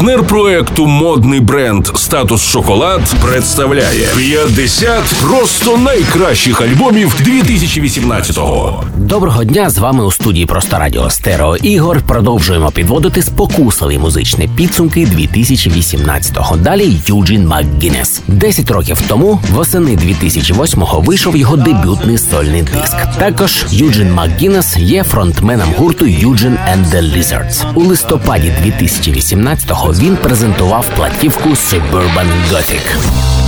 Партнер проекту модний бренд Статус Шоколад представляє 50 просто найкращих альбомів 2018-го. Доброго дня з вами у студії Просто Радіо Стерео Ігор. Продовжуємо підводити спокусливі музичні підсумки 2018-го. Далі Юджін Макгінес. десять років тому восени 2008-го вийшов його дебютний сольний диск. Також Юджін Макгінес є фронтменом гурту Юджін and the Lizards. у листопаді 2018-го він презентував платівку Suburban Gothic.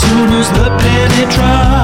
soon as the penny drops.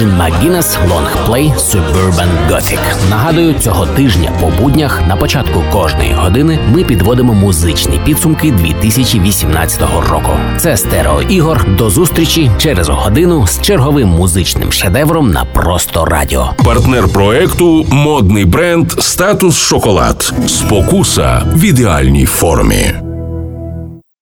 Джин Макгінес лонгплей Suburban Gothic. Нагадую, цього тижня по буднях на початку кожної години ми підводимо музичні підсумки 2018 року. Це стерео ігор. До зустрічі через годину з черговим музичним шедевром на просто радіо. Партнер проекту модний бренд Статус Шоколад. Спокуса в ідеальній формі.